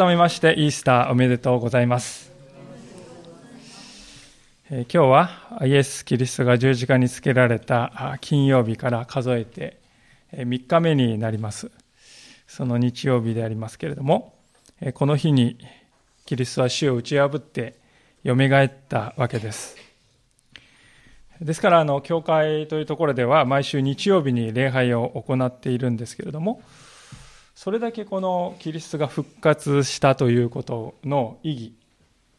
改めましてイースターおめでとうございます。え今日はイエス・キリストが十字架につけられた金曜日から数えて3日目になります。その日曜日でありますけれども、この日にキリストは死を打ち破って蘇ったわけです。ですから、あの、教会というところでは毎週日曜日に礼拝を行っているんですけれども、それだけこのキリストが復活したということの意義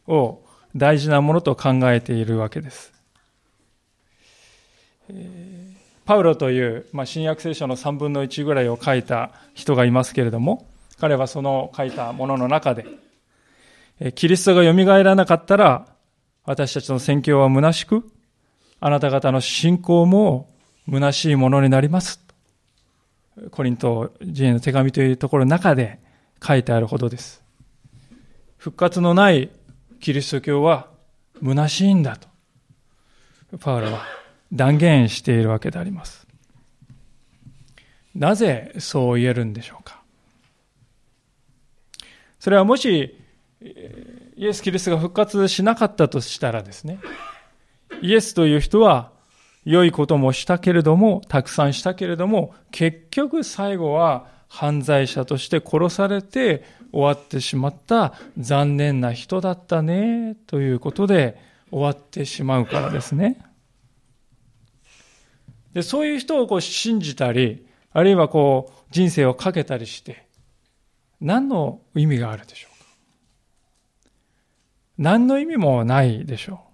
を大事なものと考えているわけです。パウロという、まあ、新約聖書の3分の1ぐらいを書いた人がいますけれども、彼はその書いたものの中で、キリストが蘇らなかったら、私たちの宣教は虚しく、あなた方の信仰も虚しいものになります。コリント人への手紙というところの中で書いてあるほどです。復活のないキリスト教は虚しいんだと、パウロは断言しているわけであります。なぜそう言えるんでしょうかそれはもし、イエス・キリストが復活しなかったとしたらですね、イエスという人は良いこともしたけれども、たくさんしたけれども、結局最後は犯罪者として殺されて終わってしまった残念な人だったね、ということで終わってしまうからですね。でそういう人をこう信じたり、あるいはこう人生をかけたりして、何の意味があるでしょうか？何の意味もないでしょう。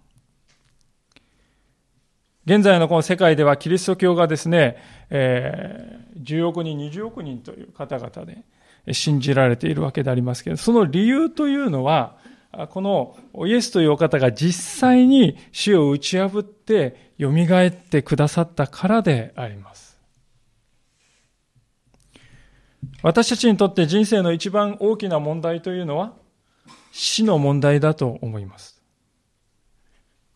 現在のこの世界ではキリスト教がですね、えー、10億人、20億人という方々で信じられているわけでありますけど、その理由というのは、このイエスというお方が実際に死を打ち破って蘇ってくださったからであります。私たちにとって人生の一番大きな問題というのは死の問題だと思います。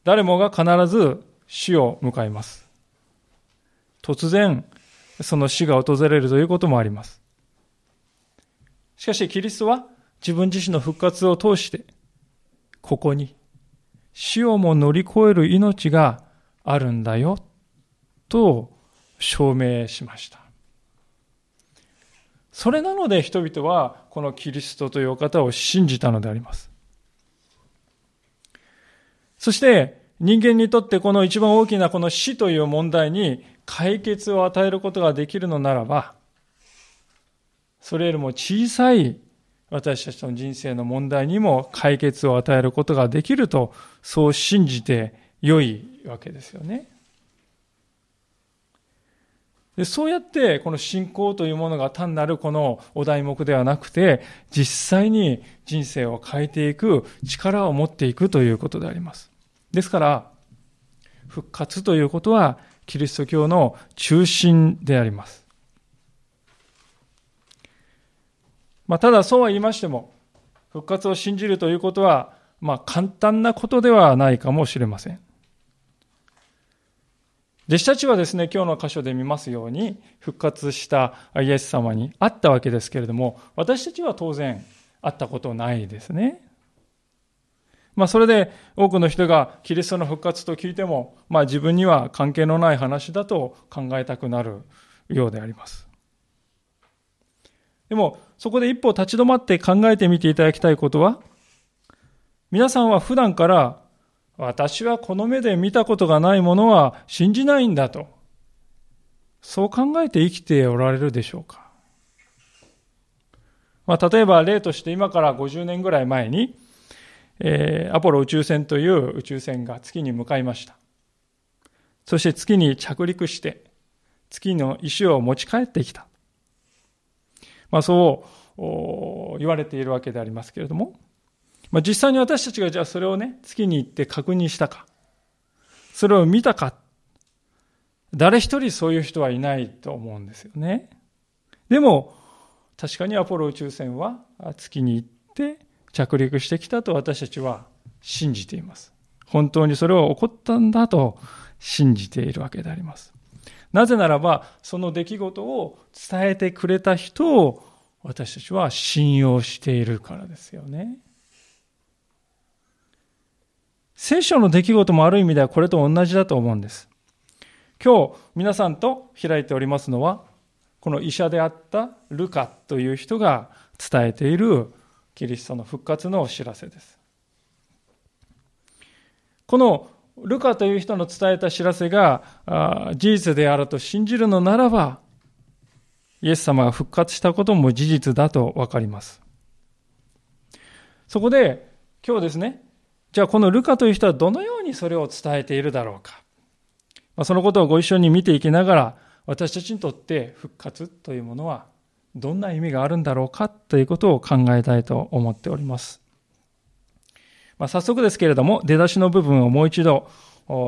誰もが必ず死を迎えます。突然、その死が訪れるということもあります。しかし、キリストは自分自身の復活を通して、ここに死をも乗り越える命があるんだよ、と証明しました。それなので人々はこのキリストという方を信じたのであります。そして人間にとってこの一番大きなこの死という問題に解決を与えることができるのならば、それよりも小さい私たちの人生の問題にも解決を与えることができると、そう信じて良いわけですよね。でそうやってこの信仰というものが単なるこのお題目ではなくて、実際に人生を変えていく力を持っていくということであります。ですから、復活ということは、キリスト教の中心であります。まあ、ただそうは言いましても、復活を信じるということは、まあ、簡単なことではないかもしれません。弟子たちはですね、今日の箇所で見ますように、復活したイエス様に会ったわけですけれども、私たちは当然会ったことないですね。まあ、それで多くの人がキリストの復活と聞いても、まあ、自分には関係のない話だと考えたくなるようであります。でも、そこで一歩立ち止まって考えてみていただきたいことは、皆さんは普段から私はこの目で見たことがないものは信じないんだと、そう考えて生きておられるでしょうか。まあ、例えば例として今から50年ぐらい前に、えー、アポロ宇宙船という宇宙船が月に向かいました。そして月に着陸して、月の石を持ち帰ってきた。まあそう言われているわけでありますけれども、まあ実際に私たちがじゃあそれをね、月に行って確認したか、それを見たか、誰一人そういう人はいないと思うんですよね。でも、確かにアポロ宇宙船は月に行って、着陸してきたと私たちは信じています。本当にそれは起こったんだと信じているわけであります。なぜならば、その出来事を伝えてくれた人を私たちは信用しているからですよね。聖書の出来事もある意味ではこれと同じだと思うんです。今日皆さんと開いておりますのは、この医者であったルカという人が伝えているキリストの復活のお知らせです。このルカという人の伝えた知らせが事実であると信じるのならば、イエス様が復活したことも事実だとわかります。そこで今日ですね、じゃあこのルカという人はどのようにそれを伝えているだろうか。ま、そのことをご一緒に見ていきながら、私たちにとって復活というものはどんな意味があるんだろうかということを考えたいと思っております。まあ、早速ですけれども、出だしの部分をもう一度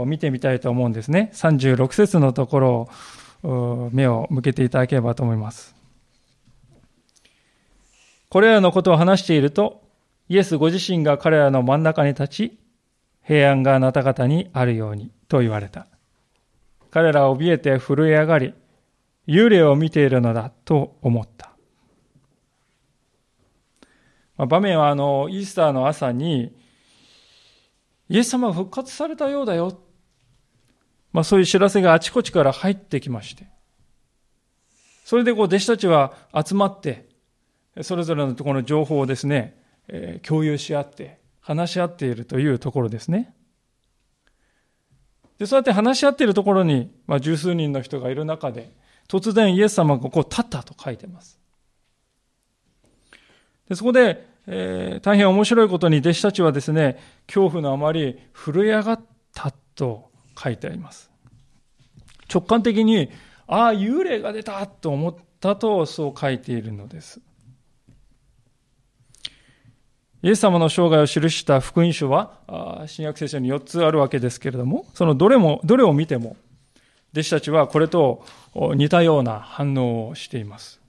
見てみたいと思うんですね。36節のところを目を向けていただければと思います。これらのことを話していると、イエスご自身が彼らの真ん中に立ち、平安があなた方にあるようにと言われた。彼らは怯えて震え上がり、幽霊を見ているのだと思った。まあ場面はあの、イースターの朝に、イエス様が復活されたようだよ。まあそういう知らせがあちこちから入ってきまして。それでこう弟子たちは集まって、それぞれのところの情報をですね、えー、共有し合って、話し合っているというところですね。で、そうやって話し合っているところに、まあ十数人の人がいる中で、突然イエス様がこう立ったと書いてます。でそこで、えー、大変面白いことに弟子たちはですね、恐怖のあまり震え上がったと書いてあります。直感的に、ああ、幽霊が出たと思ったとそう書いているのです。イエス様の生涯を記した福音書は、新約聖書に4つあるわけですけれども、そのどれも、どれを見ても、弟子たちはこれと似たような反応をしています。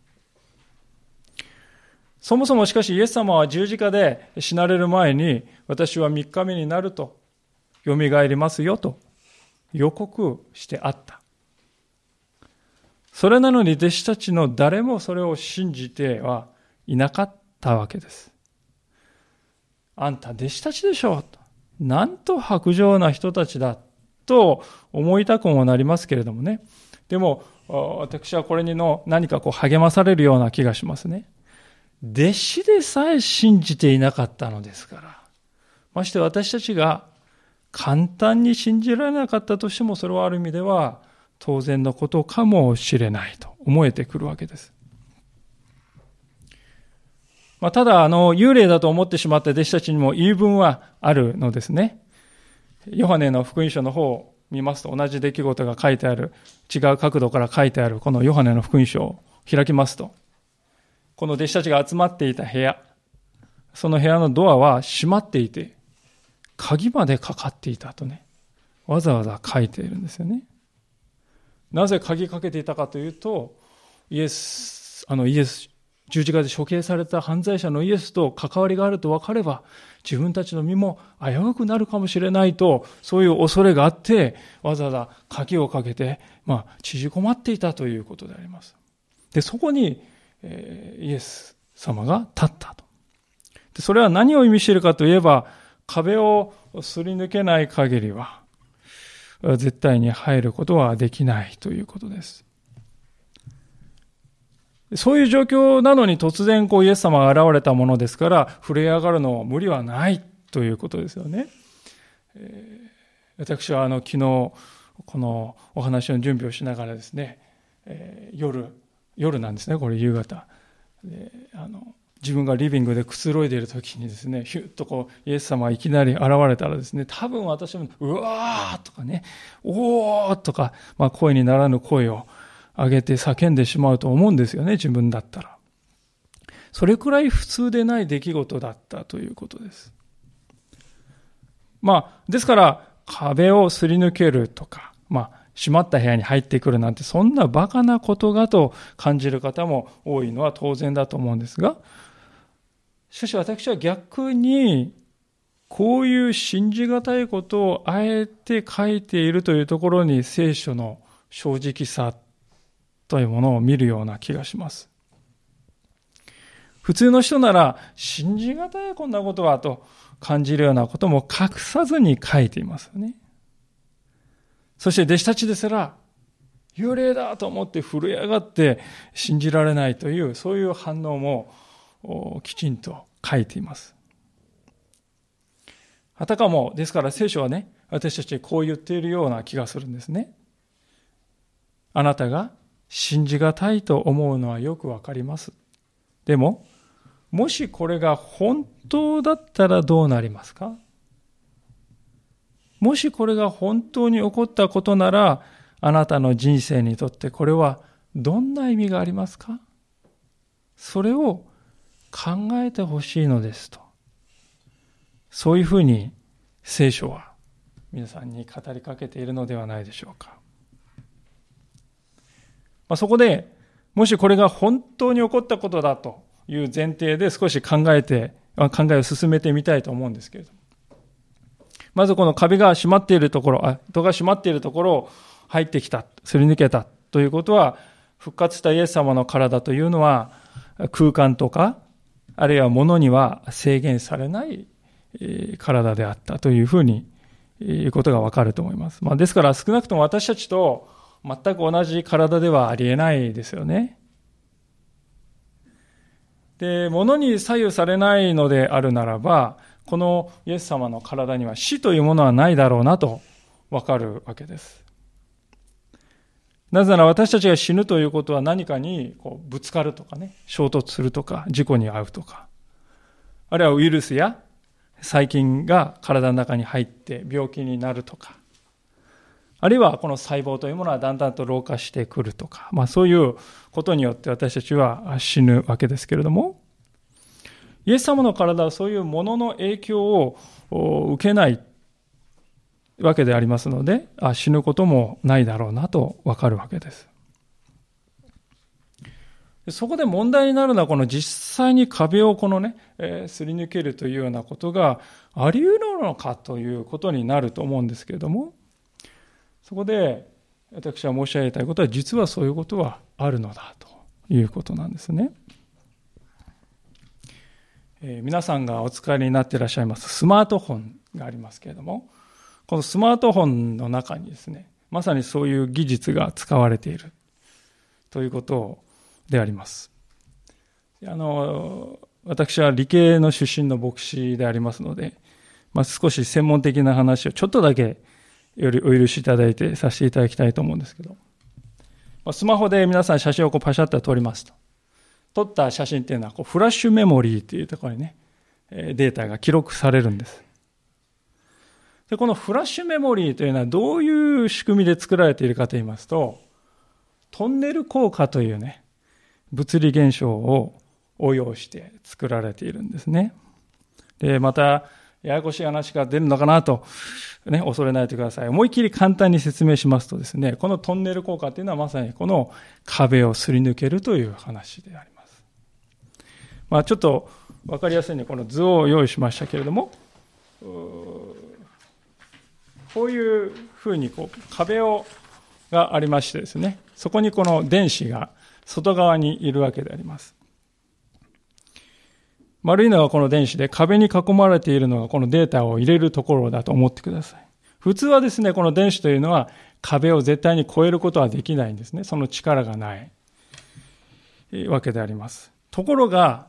そもそもしかしイエス様は十字架で死なれる前に私は3日目になると蘇りますよと予告してあった。それなのに弟子たちの誰もそれを信じてはいなかったわけです。あんた弟子たちでしょうと。なんと白状な人たちだと思いたくもなりますけれどもね。でも、私はこれにの何かこう励まされるような気がしますね。弟子でさえ信じていなかったのですから。まして私たちが簡単に信じられなかったとしても、それはある意味では当然のことかもしれないと思えてくるわけです。まあ、ただ、あの、幽霊だと思ってしまった弟子たちにも言い分はあるのですね。ヨハネの福音書の方見ますと同じ出来事が書いてある、違う角度から書いてある。このヨハネの福音書を開きますと、この弟子たちが集まっていた部屋、その部屋のドアは閉まっていて、鍵までかかっていたとね、わざわざ書いているんですよね。なぜ鍵かけていたかというと、イエス、あのイエス、十字架で処刑された犯罪者のイエスと関わりがあると分かれば、自分たちの身も危うくなるかもしれないと、そういう恐れがあって、わざわざ鍵をかけて、まあ、縮こまっていたということであります。で、そこに、えー、イエス様が立ったと。でそれは何を意味しているかといえば、壁をすり抜けない限りは、絶対に入ることはできないということです。そういう状況なのに突然こうイエス様が現れたものですから、触れ上がるのは無理はないということですよね。えー、私はあの昨日、このお話の準備をしながらですね、えー、夜、夜なんですね、これ夕方。であの自分がリビングでくつろいでいる時にですね、ヒュッとこう、イエス様がいきなり現れたらですね、多分私も、うわーとかね、おーとか、まあ声にならぬ声を上げて叫んでしまうと思うんですよね、自分だったら。それくらい普通でない出来事だったということです。まあ、ですから、壁をすり抜けるとか、まあ、閉まった部屋に入ってくるなんて、そんな馬鹿なことがと感じる方も多いのは当然だと思うんですが、しかし私は逆に、こういう信じがたいことをあえて書いているというところに聖書の正直さというものを見るような気がします。普通の人なら信じがたいこんなことはと感じるようなことも隠さずに書いていますよね。そして弟子たちですら幽霊だと思って震え上がって信じられないというそういう反応もきちんと書いています。あたかも、ですから聖書はね、私たちこう言っているような気がするんですね。あなたが信じがたいと思うのはよくわかります。でも、もしこれが本当だったらどうなりますか？もしこれが本当に起こったことなら、あなたの人生にとってこれはどんな意味がありますか？それを考えてほしいのですと。そういうふうに聖書は皆さんに語りかけているのではないでしょうか。まあ、そこで、もしこれが本当に起こったことだという前提で少し考えて、考えを進めてみたいと思うんですけれども。まずこの壁が閉まっているところ、あ、戸が閉まっているところを入ってきた、すり抜けたということは、復活したイエス様の体というのは空間とか、あるいは物には制限されない体であったというふうにいうことがわかると思います。まあ、ですから少なくとも私たちと全く同じ体ではありえないですよね。で、物に左右されないのであるならば、このイエス様の体には死というものはないだろうなとわかるわけです。なぜなら私たちが死ぬということは何かにこうぶつかるとかね、衝突するとか、事故に遭うとか、あるいはウイルスや細菌が体の中に入って病気になるとか、あるいはこの細胞というものはだんだんと老化してくるとか、まあそういうことによって私たちは死ぬわけですけれども、イエス様の体はそういうものの影響を受けないわけでありますので、あ死ぬこともないだろうなとわかるわけです。そこで問題になるのは、この実際に壁をこのね、えー、すり抜けるというようなことがあり得るのかということになると思うんですけれども、そこで私は申し上げたいことは、実はそういうことはあるのだということなんですね。えー、皆さんがお使いになっていらっしゃいますスマートフォンがありますけれども、このスマートフォンの中にですね、まさにそういう技術が使われているということであります。あの、私は理系の出身の牧師でありますので、まあ、少し専門的な話をちょっとだけよりお許しいただいてさせていただきたいと思うんですけど、ま、スマホで皆さん写真をこうパシャッと撮りますと。撮った写真っていうのはこうフラッシュメモリーっていうところにね、データが記録されるんです。で、このフラッシュメモリーというのはどういう仕組みで作られているかと言いますと、トンネル効果というね、物理現象を応用して作られているんですね。で、また、ややこしい話が出るのかなと、ね、恐れないでください。思いっきり簡単に説明しますとですね、このトンネル効果というのはまさにこの壁をすり抜けるという話であります。まあちょっとわかりやすいようにこの図を用意しましたけれども、こういうふうにこう壁をがありましてですね、そこにこの電子が外側にいるわけであります。丸いのがこの電子で壁に囲まれているのがこのデータを入れるところだと思ってください。普通はですね、この電子というのは壁を絶対に超えることはできないんですね。その力がないわけであります。ところが、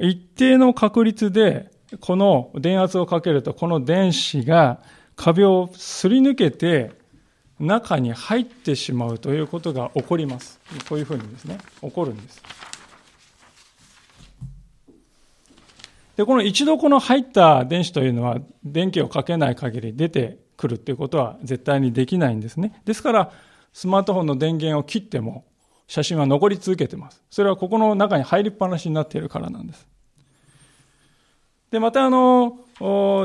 一定の確率でこの電圧をかけるとこの電子が壁をすり抜けて中に入ってしまうということが起こります。こういうふうにですね、起こるんです。で、この一度この入った電子というのは電気をかけない限り出てくるっていうことは絶対にできないんですね。ですから、スマートフォンの電源を切っても写真は残り続けてます。それはここの中に入りっぱなしになっているからなんです。で、またあの、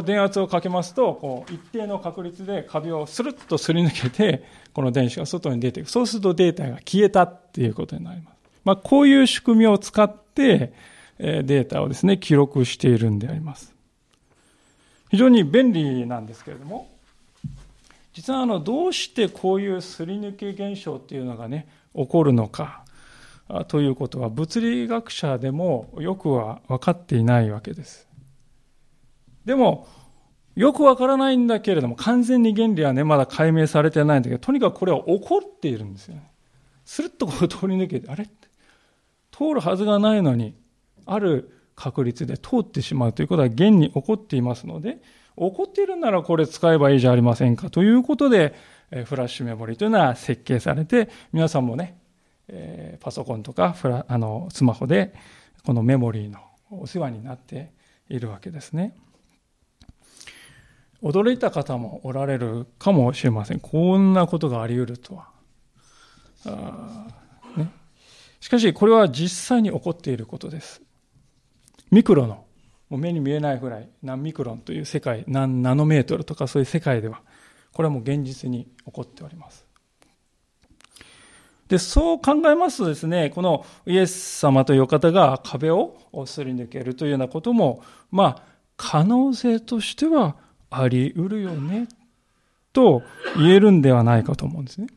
電圧をかけますと、こう、一定の確率で壁をスルッとすり抜けて、この電子が外に出ていく。そうするとデータが消えたっていうことになります。まあ、こういう仕組みを使って、データをですね、記録しているんであります。非常に便利なんですけれども、実はあの、どうしてこういうすり抜け現象っていうのがね、起こるのか、ということは物理学者でもよくは分かっていないわけです。でも、よくわからないんだけれども、完全に原理はね、まだ解明されてないんだけど、とにかくこれは起こっているんですよね。スルッとこう通り抜けて、あれ？通るはずがないのに、ある確率で通ってしまうということは現に起こっていますので、起こっているならこれ使えばいいじゃありませんかということで、フラッシュメモリというのは設計されて、皆さんもね、パソコンとかフラあのスマホでこのメモリーのお世話になっているわけですね。驚いた方もおられるかもしれません。こんなことがあり得るとは。あね、しかし、これは実際に起こっていることです。ミクロの、もう目に見えないぐらい、何ミクロンという世界、何ナノメートルとかそういう世界では、これはもう現実に起こっております。で、そう考えますとですね、このイエス様という方が壁をすり抜けるというようなことも、まあ、可能性としてはあり得るよね、と言えるんではないかと思うんですね。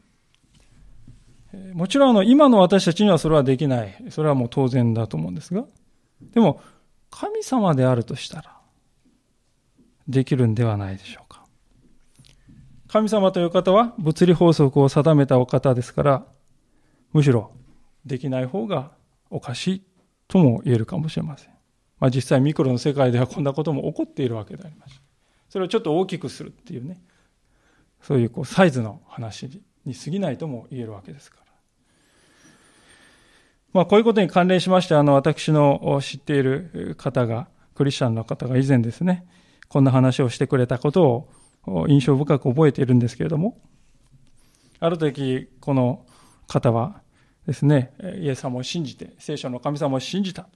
もちろんあの今の私たちにはそれはできない。それはもう当然だと思うんですが。でも神様であるとしたらできるんではないでしょうか。神様という方は物理法則を定めたお方ですから、むしろできない方がおかしいとも言えるかもしれません。まあ、実際ミクロの世界ではこんなことも起こっているわけであります。それをちょっと大きくするっていうね、そういうこうサイズの話に過ぎないとも言えるわけですから。まあ、こういうことに関連しまして、あの、私の知っている方が、クリスチャンの方が以前ですね、こんな話をしてくれたことを印象深く覚えているんですけれども、ある時、この方はですね、イエス様を信じて、聖書の神様を信じた。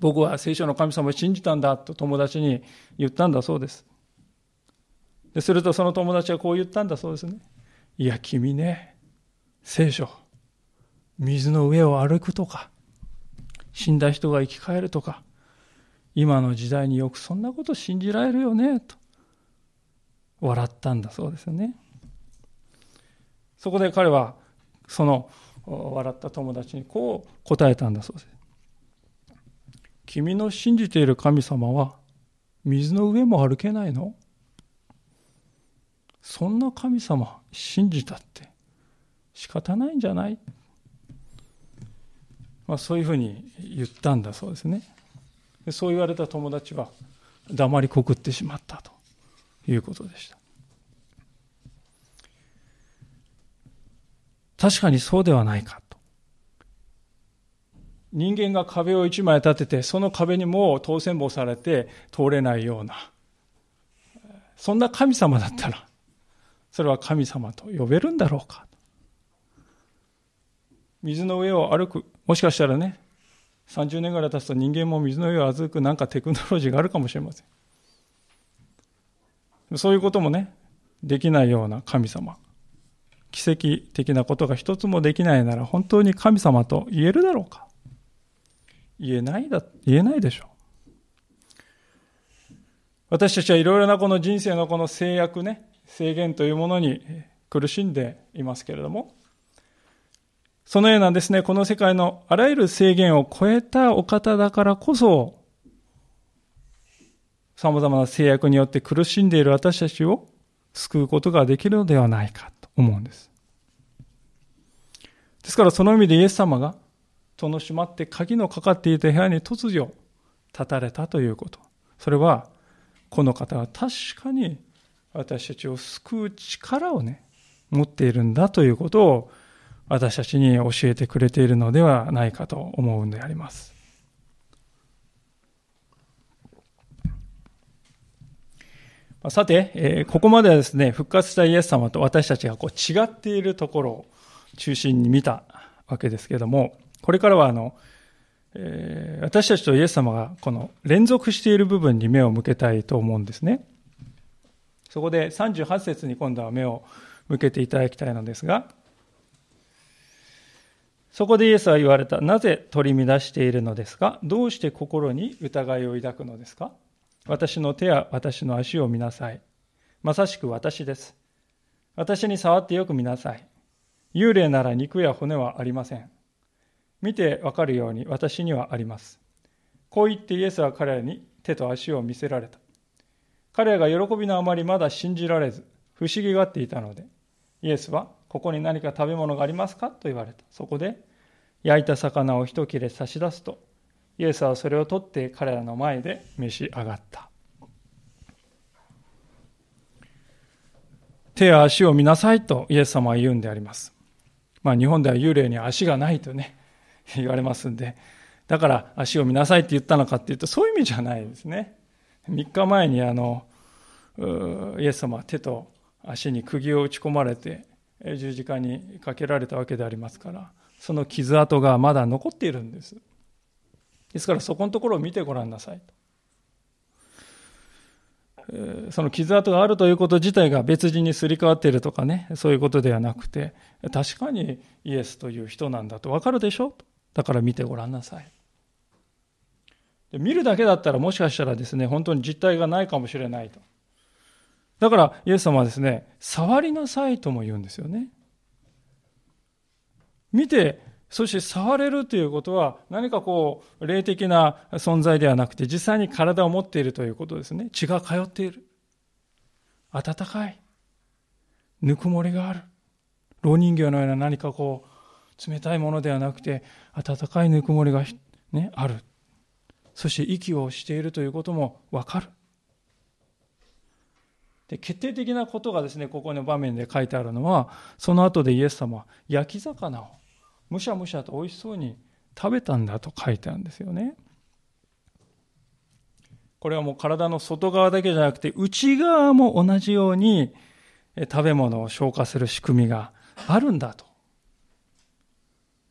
僕は聖書の神様を信じたんだと友達に言ったんだそうです。でするとその友達はこう言ったんだそうですね。いや、君ね、聖書、水の上を歩くとか、死んだ人が生き返るとか、今の時代によくそんなこと信じられるよね、と笑ったんだそうですよね。そこで彼は、その笑った友達にこう答えたんだそうです。君の信じている神様は水の上も歩けないの？そんな神様信じたって仕方ないんじゃない、まあ、そういうふうに言ったんだそうですね。でそう言われた友達は黙りこくってしまったということでした。確かにそうではないか人間が壁を一枚立てて、その壁にもう当選簿されて通れないような、そんな神様だったら、それは神様と呼べるんだろうか。水の上を歩く、もしかしたらね、30年ぐらい経つと人間も水の上を歩くなんかテクノロジーがあるかもしれません。そういうこともね、できないような神様。奇跡的なことが一つもできないなら本当に神様と言えるだろうか。言えないだ、言えないでしょう。私たちはいろいろなこの人生のこの制約ね、制限というものに苦しんでいますけれども、そのようなですね、この世界のあらゆる制限を超えたお方だからこそ、様々な制約によって苦しんでいる私たちを救うことができるのではないかと思うんです。ですからその意味でイエス様が戸の閉まって鍵のかかっていた部屋に突如立たれたということ。それは、この方は確かに私たちを救う力をね、持っているんだということを私たちに教えてくれているのではないかと思うんであります。さて、えここまではですね、復活したイエス様と私たちがこう違っているところを中心に見たわけですけれども、これからはあの、えー、私たちとイエス様がこの連続している部分に目を向けたいと思うんですね。そこで38節に今度は目を向けていただきたいのですが、そこでイエスは言われた。なぜ取り乱しているのですか？どうして心に疑いを抱くのですか？私の手や私の足を見なさい。まさしく私です。私に触ってよく見なさい。幽霊なら肉や骨はありません。見てわかるように私にはあります。こう言ってイエスは彼らに手と足を見せられた。彼らが喜びのあまりまだ信じられず、不思議がっていたので、イエスは、ここに何か食べ物がありますか？と言われた。そこで、焼いた魚を一切れ差し出すと、イエスはそれを取って彼らの前で召し上がった。手や足を見なさいとイエス様は言うんであります。まあ日本では幽霊に足がないとね、言われますんで、だから足を見なさいって言ったのかっていうとそういう意味じゃないですね。3日前にあの、イエス様は手と足に釘を打ち込まれて十字架にかけられたわけでありますから、その傷跡がまだ残っているんです。ですからそこのところを見てごらんなさいと。その傷跡があるということ自体が別人にすり替わっているとかね、そういうことではなくて、確かにイエスという人なんだとわかるでしょだから見てごらんなさい。見るだけだったらもしかしたらですね、本当に実体がないかもしれないと。だからイエス様はですね、触りなさいとも言うんですよね。見てそして触れるということは何かこう霊的な存在ではなくて実際に体を持っているということですね。血が通っている。暖かい。ぬくもりがある。老人形のような何かこう冷たいものではなくて暖かいぬくもりが、ね、ある。そして息をしているということもわかる。で決定的なことがですね、ここの場面で書いてあるのは、その後でイエス様は焼き魚をむしゃむしゃと美味しそうに食べたんだと書いてあるんですよね。これはもう体の外側だけじゃなくて内側も同じように食べ物を消化する仕組みがあるんだと。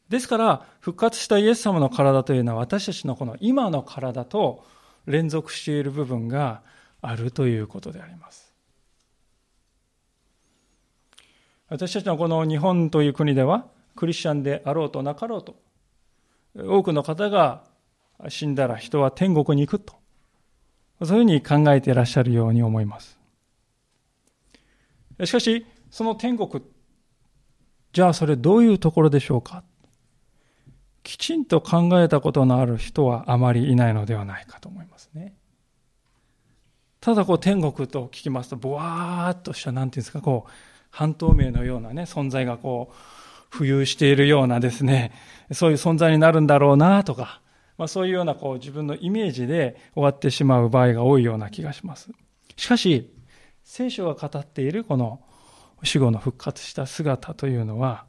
ですから復活したイエス様の体というのは私たちのこの今の体と連続している部分があるということであります。私たちのこの日本という国ではクリスチャンであろうとなかろうと、多くの方が死んだら人は天国に行くと、そういうふうに考えていらっしゃるように思います。しかし、その天国、じゃあそれどういうところでしょうか？きちんと考えたことのある人はあまりいないのではないかと思いますね。ただこう天国と聞きますと、ぼわーっとした、なんていうんですか、こう、半透明のようなね、存在がこう、浮遊しているようなですね、そういう存在になるんだろうなとか、まあ、そういうようなこう自分のイメージで終わってしまう場合が多いような気がします。しかし、聖書が語っているこの死後の復活した姿というのは、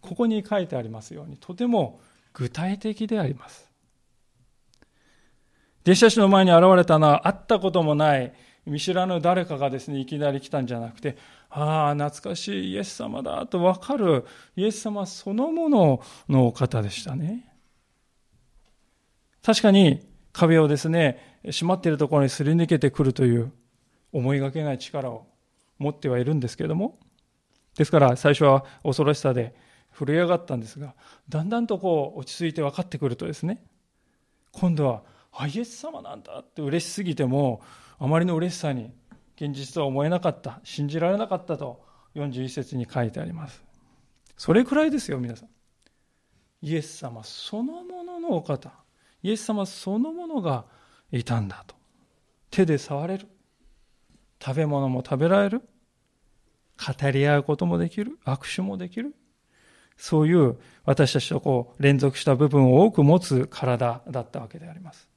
ここに書いてありますように、とても具体的であります。弟子たちの前に現れたのは会ったこともない見知らぬ誰かがですね、いきなり来たんじゃなくて、ああ、懐かしいイエス様だとわかるイエス様そのもののお方でしたね。確かに壁をですね、閉まっているところにすり抜けてくるという思いがけない力を持ってはいるんですけれども、ですから最初は恐ろしさで震え上がったんですが、だんだんとこう落ち着いて分かってくるとですね、今度は、あ、イエス様なんだって嬉しすぎても、あまりの嬉しさに現実とは思えなかった、信じられなかったと41節に書いてあります。それくらいですよ、皆さん。イエス様そのもののお方、イエス様そのものがいたんだと。手で触れる。食べ物も食べられる。語り合うこともできる。握手もできる。そういう私たちとこう連続した部分を多く持つ体だったわけであります。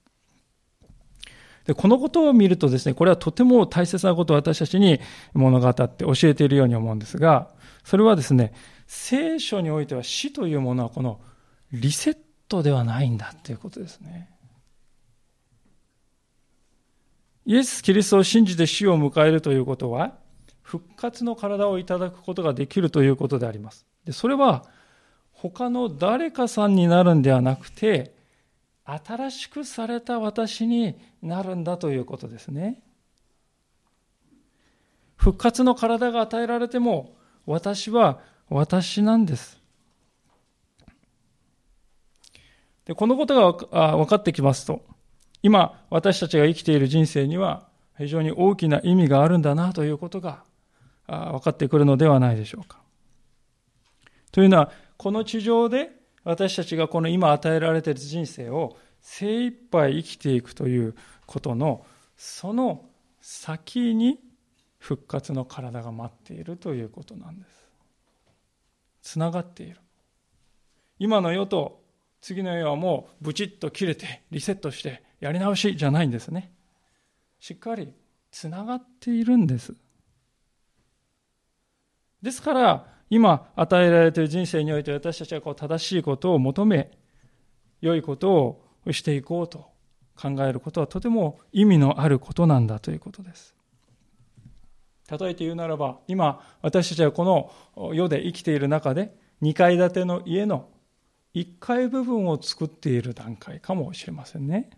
で、このことを見るとですね、これはとても大切なことを私たちに物語って教えているように思うんですが、それはですね、聖書においては死というものはこのリセットではないんだということですね。イエス・キリストを信じて死を迎えるということは、復活の体をいただくことができるということであります。でそれは、他の誰かさんになるんではなくて、新しくされた私になるんだということですね。復活の体が与えられても私は私なんです。でこのことが分かってきますと、今私たちが生きている人生には非常に大きな意味があるんだなということが分かってくるのではないでしょうか。というのは、この地上で私たちがこの今与えられている人生を精一杯生きていくということのその先に復活の体が待っているということなんです。つながっている。今の世と次の世はもうブチッと切れてリセットしてやり直しじゃないんですね。しっかりつながっているんです。ですから今与えられている人生において私たちはこう正しいことを求め良いことをしていこうと考えることはとても意味のあることなんだということです。例えて言うならば今私たちはこの世で生きている中で2階建ての家の1階部分を作っている段階かもしれませんね。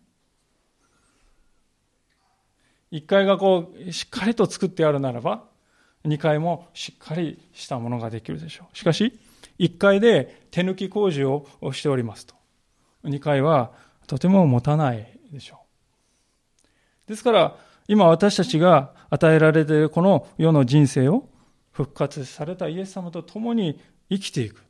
1階がこうしっかりと作ってあるならば2階もしっかりしたものができるでしょう。しかし1階で手抜き工事をしておりますと2階はとても持たないでしょう。ですから今私たちが与えられているこの世の人生を復活されたイエス様と共に生きていく。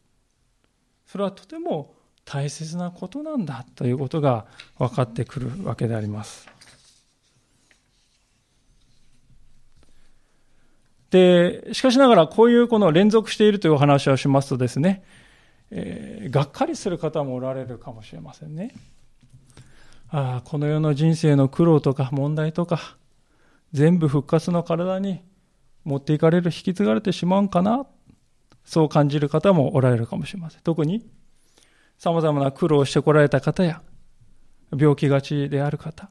それはとても大切なことなんだということが分かってくるわけであります。で、しかしながらこういうこの連続しているというお話をしますとですね、えー、がっかりする方もおられるかもしれませんね。ああ、この世の人生の苦労とか問題とか、全部復活の体に持っていかれる、引き継がれてしまうんかなそう感じる方もおられるかもしれません。特に、様々な苦労をしてこられた方や、病気がちである方、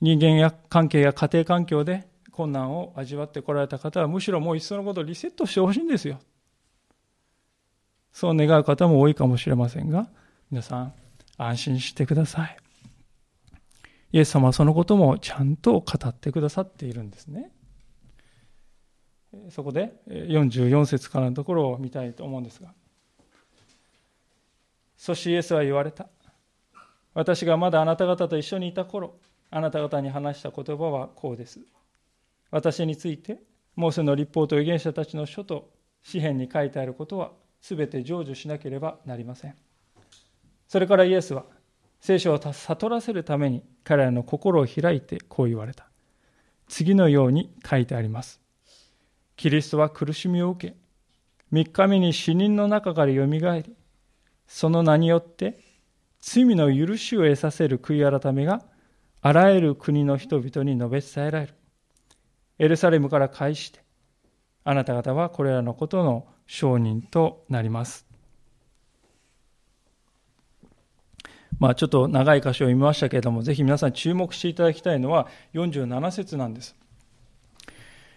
人間や関係や家庭環境で困難を味わってこられた方は、むしろもういっそのことリセットしてほしいんですよ。そう願う方も多いかもしれませんが、皆さん、安心してください。イエス様はそのこともちゃんと語ってくださっているんですね。そこで44節からのところを見たいと思うんですが。そしてイエスは言われた。私がまだあなた方と一緒にいた頃、あなた方に話した言葉はこうです。私について、モーセの立法と預言者たちの書と詩篇に書いてあることは、すべて成就しなければなりません。それからイエスは、聖書を悟らせるために彼らの心を開いてこう言われた。次のように書いてあります。キリストは苦しみを受け、3日目に死人の中からよみがえり、その名によって罪の許しを得させる悔い改めがあらゆる国の人々に述べ伝えられる。エルサレムから返して、あなた方はこれらのことの証人となります。まあちょっと長い箇所を見ましたけれども、ぜひ皆さん注目していただきたいのは47節なんです。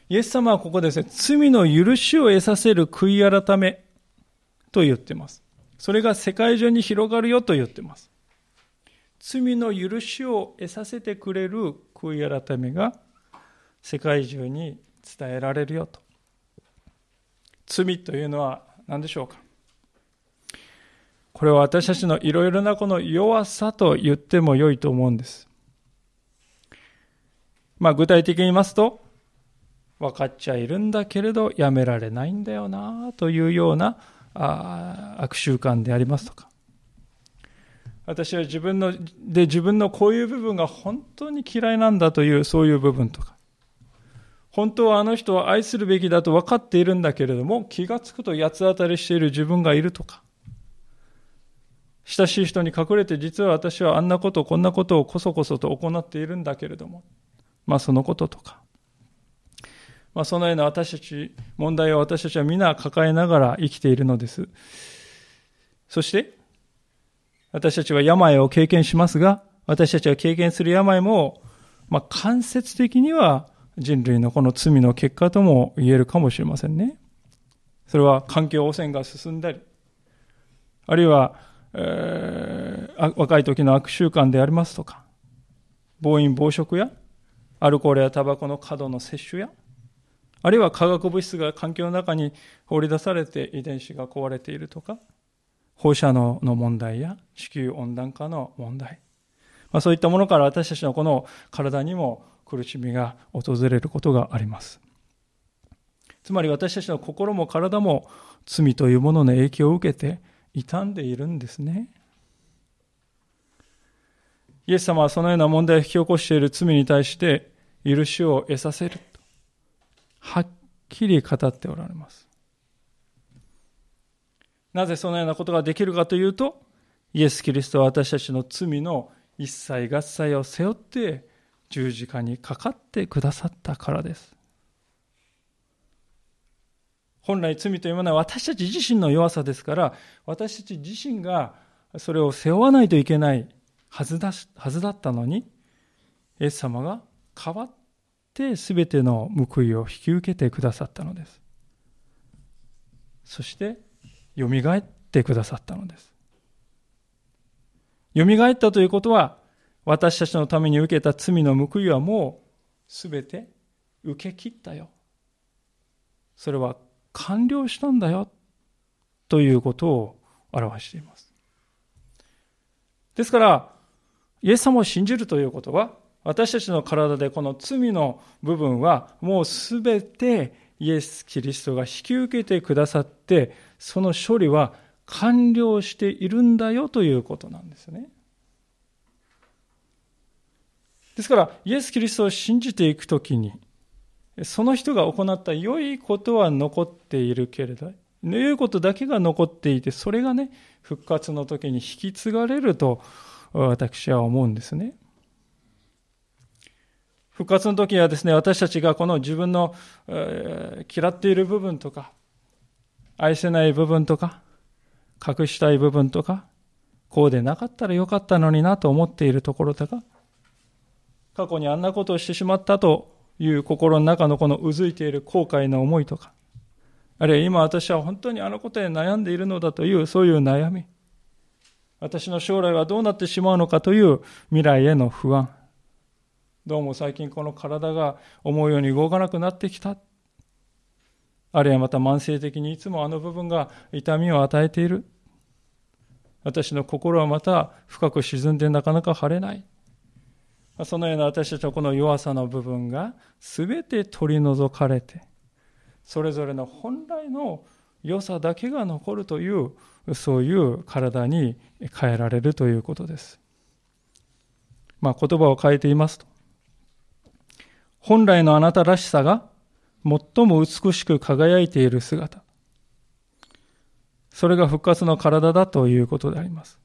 イエス様はここですね、罪の許しを得させる悔い改めと言っています。それが世界中に広がるよと言っています。罪の許しを得させてくれる悔い改めが世界中に伝えられるよと。罪というのは何でしょうか？これは私たちのいろいろなこの弱さと言っても良いと思うんです。まあ具体的に言いますと、分かっちゃいるんだけれどやめられないんだよなというようなあ悪習慣でありますとか私は自分ので自分のこういう部分が本当に嫌いなんだというそういう部分とか本当はあの人を愛するべきだと分かっているんだけれども気がつくと八つ当たりしている自分がいるとか。親しい人に隠れて実は私はあんなことこんなことをこそこそと行っているんだけれども。まあそのこととか。まあ、そのような私たち、問題を私たちは皆抱えながら生きているのです。そして、私たちは病を経験しますが、私たちが経験する病も、まあ、間接的には人類のこの罪の結果とも言えるかもしれませんね。それは環境汚染が進んだり、あるいは、えー、若い時の悪習慣でありますとか、暴飲暴食や、アルコールやタバコの過度の摂取や、あるいは化学物質が環境の中に放り出されて遺伝子が壊れているとか、放射能の問題や地球温暖化の問題、まあ、そういったものから私たちのこの体にも苦しみが訪れることがあります。つまり私たちの心も体も罪というものの影響を受けて傷んでいるんですね。イエス様はそのような問題を引き起こしている罪に対して許しを得させると、はっきり語っておられます。なぜそのようなことができるかというと、イエス・キリストは私たちの罪の一切合切を背負って十字架にかかってくださったからです。本来罪というものは私たち自身の弱さですから、私たち自身がそれを背負わないといけないはずだはずだったのに、イエス様が代わって全ての報いを引き受けてくださったのです。そして、蘇ってくださったのです。蘇ったということは、私たちのために受けた罪の報いはもう全て受け切ったよ。それは完了したんだよ。ということを表しています。ですから、イエス様を信じるということは、私たちの体でこの罪の部分はもうすべてイエス・キリストが引き受けてくださって、その処理は完了しているんだよということなんですね。ですから、イエス・キリストを信じていくときに、その人が行った良いことは残っているけれど、良いことだけが残っていて、それがね、復活の時に引き継がれると、私は思うんですね。復活の時はですね、私たちがこの自分の、えー、嫌っている部分とか、愛せない部分とか、隠したい部分とか、こうでなかったらよかったのになと思っているところとか、過去にあんなことをしてしまったという心の中のこのうずいている後悔の思いとか、あるいは今私は本当にあのことで悩んでいるのだというそういう悩み、私の将来はどうなってしまうのかという未来への不安、どうも最近この体が思うように動かなくなってきた。あるいはまた慢性的にいつもあの部分が痛みを与えている。私の心はまた深く沈んでなかなか晴れない。そのような私たちのこの弱さの部分が全て取り除かれて、それぞれの本来の良さだけが残るという、そういう体に変えられるということです。まあ、言葉を変えていますと、本来のあなたらしさが最も美しく輝いている姿、それが復活の体だということであります。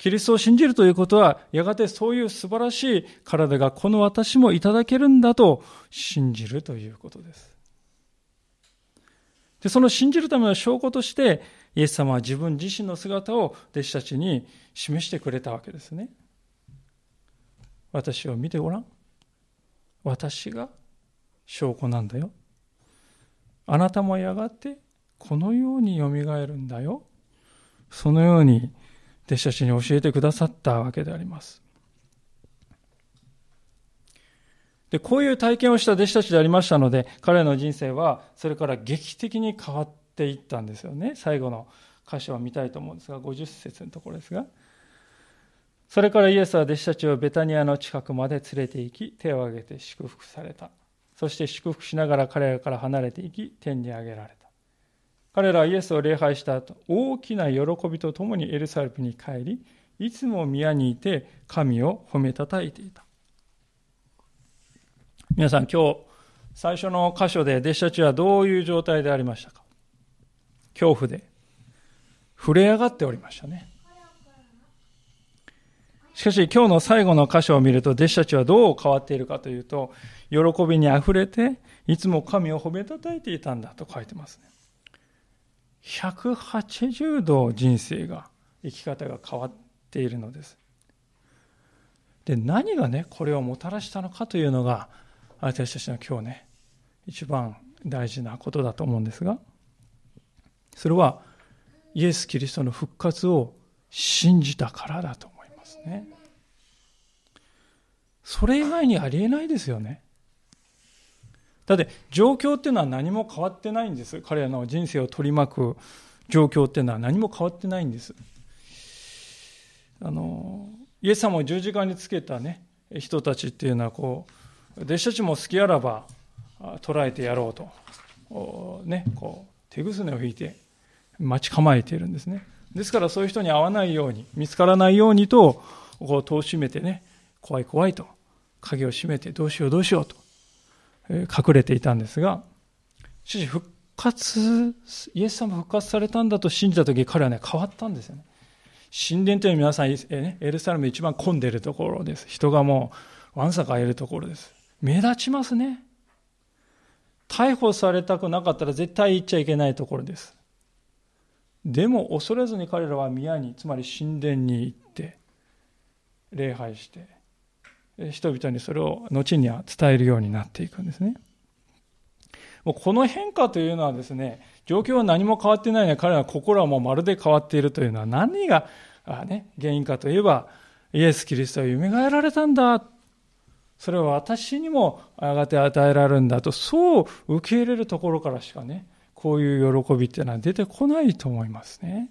キリストを信じるということは、やがてそういう素晴らしい体がこの私もいただけるんだと信じるということです。で、その信じるための証拠として、イエス様は自分自身の姿を弟子たちに示してくれたわけですね。私を見てごらん。私が証拠なんだよ。あなたもやがてこのようによみがえるんだよ。そのように弟子たちに教えてくださったわけであります。で、こういう体験をした弟子たちでありましたので、彼の人生はそれから劇的に変わっていったんですよね。最後の箇所を見たいと思うんですが、50節のところですが。それからイエスは弟子たちをベタニアの近くまで連れて行き、手を挙げて祝福された。そして祝福しながら彼らから離れていき、天に上げられた。彼らはイエスを礼拝した後、大きな喜びとともにエルサレムに帰り、いつも宮にいて神を褒めたたいていた。皆さん今日、最初の箇所で弟子たちはどういう状態でありましたか？恐怖で、触れ上がっておりましたね。しかし今日の最後の箇所を見ると弟子たちはどう変わっているかというと、喜びにあふれて、いつも神を褒めたたいていたんだと書いてますね。180度人生が、生き方が変わっているのです。で、何がね、これをもたらしたのかというのが、私たちの今日ね、一番大事なことだと思うんですが、それは、イエス・キリストの復活を信じたからだと思いますね。それ以外にありえないですよね。だって状況っていうのは何も変わってないんです。彼らの人生を取り巻く状況っていうのは何も変わってないんです。あの、イエス様を十字架につけたね、人たちっていうのはこう、弟子たちも好きあらば捕らえてやろうと、ね、こう、手ぐすねを引いて待ち構えているんですね。ですからそういう人に会わないように、見つからないようにと、こう戸を閉めてね、怖い怖いと、鍵を閉めてどうしようどうしようと、隠れていたんですが、しかし復活、イエス様復活されたんだと信じた時彼はね、変わったんですよね。神殿というのは皆さん、エルサレム一番混んでいるところです。人がもう、わんさかいるところです。目立ちますね。逮捕されたくなかったら絶対行っちゃいけないところです。でも恐れずに彼らは宮に、つまり神殿に行って、礼拝して、人々にそれを後には伝えるようになっていくんですね。もうこの変化というのはですね、状況は何も変わってないのに彼らの心はもうまるで変わっているというのは何が、ね、原因かといえば、イエス・キリストは蘇られたんだ。それは私にもやがて与えられるんだと、そう受け入れるところからしかね、こういう喜びっていうのは出てこないと思いますね。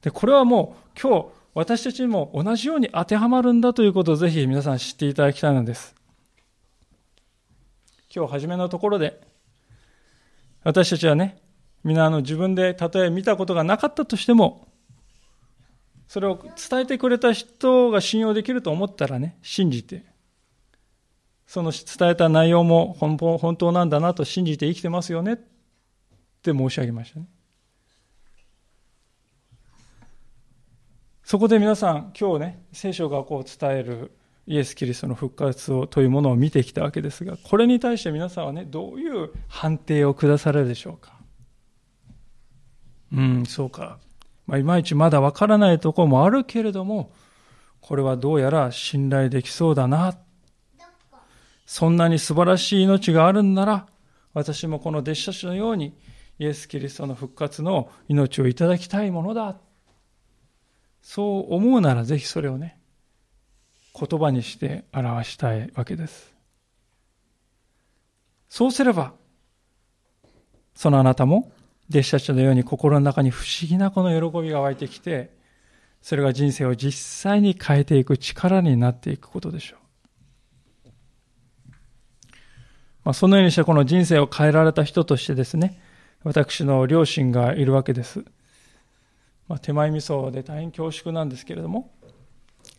で、これはもう今日私たちにも同じように当てはまるんだということをぜひ皆さん知っていただきたいのです。今日初めのところで、私たちはね、皆あの自分でたとえ見たことがなかったとしても、それを伝えてくれた人が信用できると思ったらね、信じて、その伝えた内容も本当なんだなと信じて生きてますよねって申し上げましたね。そこで皆さん、今日ね、聖書がこう伝えるイエス・キリストの復活をというものを見てきたわけですが、これに対して皆さんはね、どういう判定を下されるでしょうか？うん、そうか。まあ、いまいちまだわからないところもあるけれども、これはどうやら信頼できそうだな。そんなに素晴らしい命があるんなら、私もこの弟子たちのように、イエス・キリストの復活の命をいただきたいものだ。そう思うならぜひそれをね、言葉にして表したいわけです。そうすれば、そのあなたも弟子たちのように心の中に不思議なこの喜びが湧いてきて、それが人生を実際に変えていく力になっていくことでしょう。まあ、そのようにしてこの人生を変えられた人としてですね、私の両親がいるわけです。まあ、手前味噌で大変恐縮なんですけれども、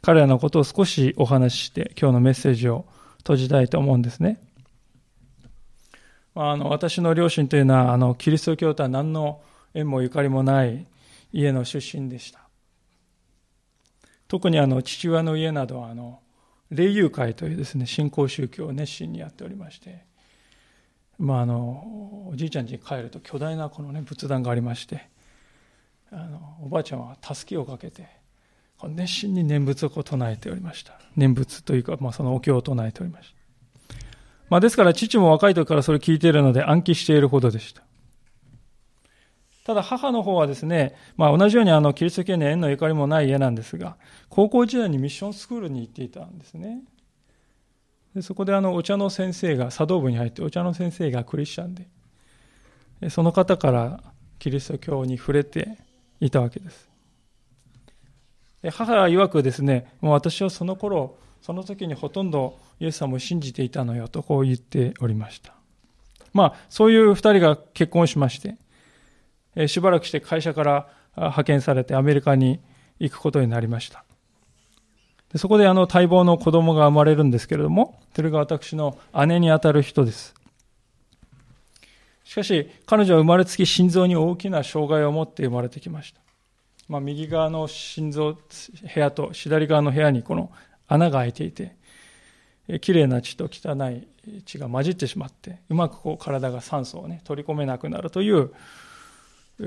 彼らのことを少しお話しして今日のメッセージを閉じたいと思うんですね。まあの私の両親というのはあのキリスト教とは何の縁もゆかりもない家の出身でした。特にあの父親の家などはあの霊友会というですね信仰宗教を熱心にやっておりまして、まあ、あのおじいちゃん家に帰ると巨大なこの、ね、仏壇がありましてあのおばあちゃんはたすきをかけて熱心に念仏を唱えておりました念仏というか、まあ、そのお経を唱えておりましたまあ、ですから父も若い時からそれを聞いているので暗記しているほどでした。ただ母の方はですね、まあ、同じようにあのキリスト教に縁のゆかりもない家なんですが、高校時代にミッションスクールに行っていたんですね。でそこであのお茶の先生が、茶道部に入ってお茶の先生がクリスチャンで、その方からキリスト教に触れていたわけです。母曰くですね、もう私はその頃、その時にほとんどイエス様を信じていたのよとこう言っておりました。まあ、そういう二人が結婚しまして、えしばらくして会社から派遣されてアメリカに行くことになりました。でそこであの待望の子供が生まれるんですけれども、それが私の姉にあたる人です。しかし、彼女は生まれつき心臓に大きな障害を持って生まれてきました。まあ、右側の心臓部屋と左側の部屋にこの穴が開いていて、きれいな血と汚い血が混じってしまって、うまくこう体が酸素をね、取り込めなくなるという、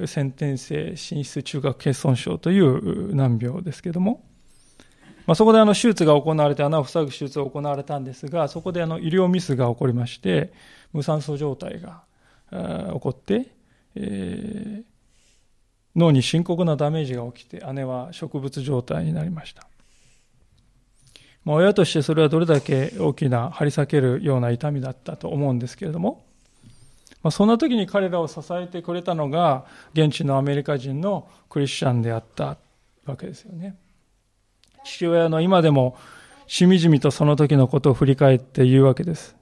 先天性心室中核欠損症という難病ですけども、まあ、そこであの手術が行われて穴を塞ぐ手術が行われたんですが、そこであの医療ミスが起こりまして、無酸素状態が起こって、えー、脳に深刻なダメージが起きて、姉は植物状態になりました。まあ、親としてそれはどれだけ大きな張り裂けるような痛みだったと思うんですけれども、まあ、そんな時に彼らを支えてくれたのが現地のアメリカ人のクリスチャンであったわけですよね。父親の今でもしみじみとその時のことを振り返って言うわけです。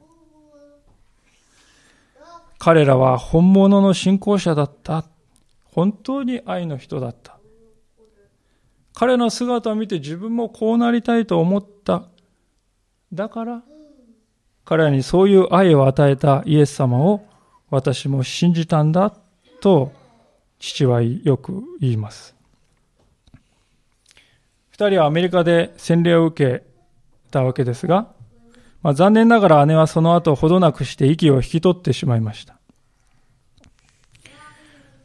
彼らは本物の信仰者だった。本当に愛の人だった。彼の姿を見て自分もこうなりたいと思った。だから、彼らにそういう愛を与えたイエス様を私も信じたんだと父はよく言います。二人はアメリカで洗礼を受けたわけですが、まあ、残念ながら姉はその後ほどなくして息を引き取ってしまいました。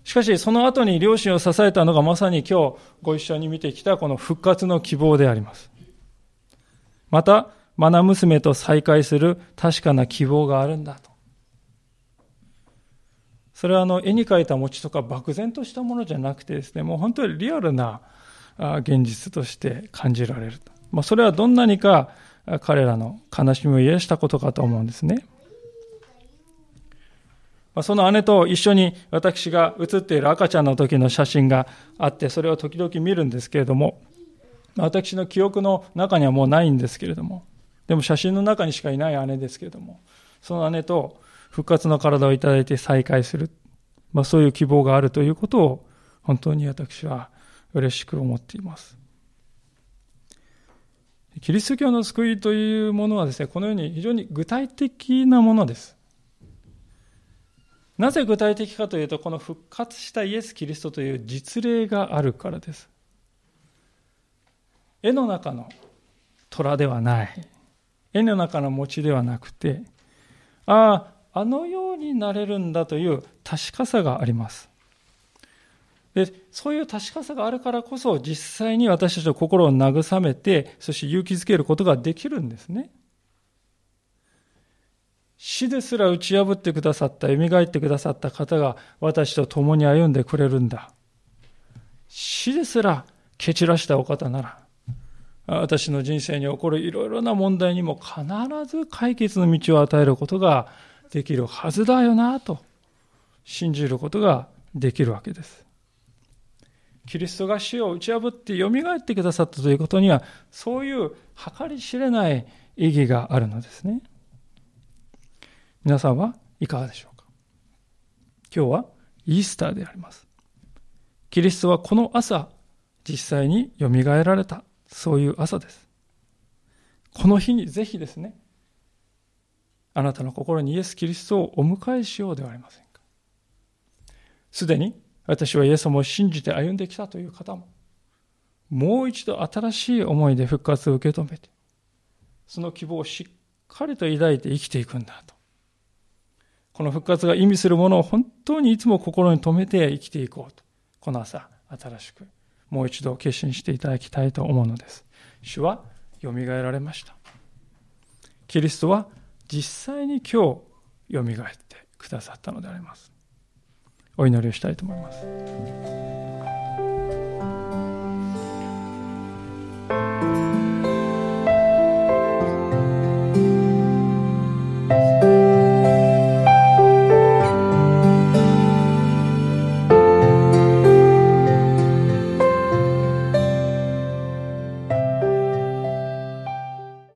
しかしその後に両親を支えたのがまさに今日ご一緒に見てきたこの復活の希望であります。また、マナ娘と再会する確かな希望があるんだと。それはあの絵に描いた餅とか漠然としたものじゃなくてですね、もう本当にリアルな現実として感じられると。まあ、それはどんなにか彼らの悲しみを癒したことかと思うんですね。その姉と一緒に私が写っている赤ちゃんの時の写真があって、それを時々見るんですけれども、私の記憶の中にはもうないんですけれども、でも写真の中にしかいない姉ですけれども、その姉と復活の体をいただいて再会する、まあ、そういう希望があるということを本当に私は嬉しく思っています。キリスト教の救いというものはですね、このように非常に具体的なものです。なぜ具体的かというと、この復活したイエス・キリストという実例があるからです。絵の中の虎ではない。絵の中の餅ではなくて、ああ、あのようになれるんだという確かさがあります。でそういう確かさがあるからこそ実際に私たちの心を慰めてそして勇気づけることができるんですね。死ですら打ち破ってくださった蘇ってくださった方が私と共に歩んでくれるんだ。死ですら蹴散らしたお方なら私の人生に起こるいろいろな問題にも必ず解決の道を与えることができるはずだよなと信じることができるわけです。キリストが死を打ち破って蘇ってくださったということには、そういう計り知れない意義があるのですね。皆さんはいかがでしょうか？今日はイースターであります。キリストはこの朝、実際に蘇られた、そういう朝です。この日にぜひですね、あなたの心にイエス・キリストをお迎えしようではありませんか。すでに私はイエス様を信じて歩んできたという方も、もう一度新しい思いで復活を受け止めて、その希望をしっかりと抱いて生きていくんだと。この復活が意味するものを本当にいつも心に留めて生きていこうと。この朝、新しく、もう一度決心していただきたいと思うのです。主は蘇られました。キリストは実際に今日蘇ってくださったのであります。お祈りをしたいと思います。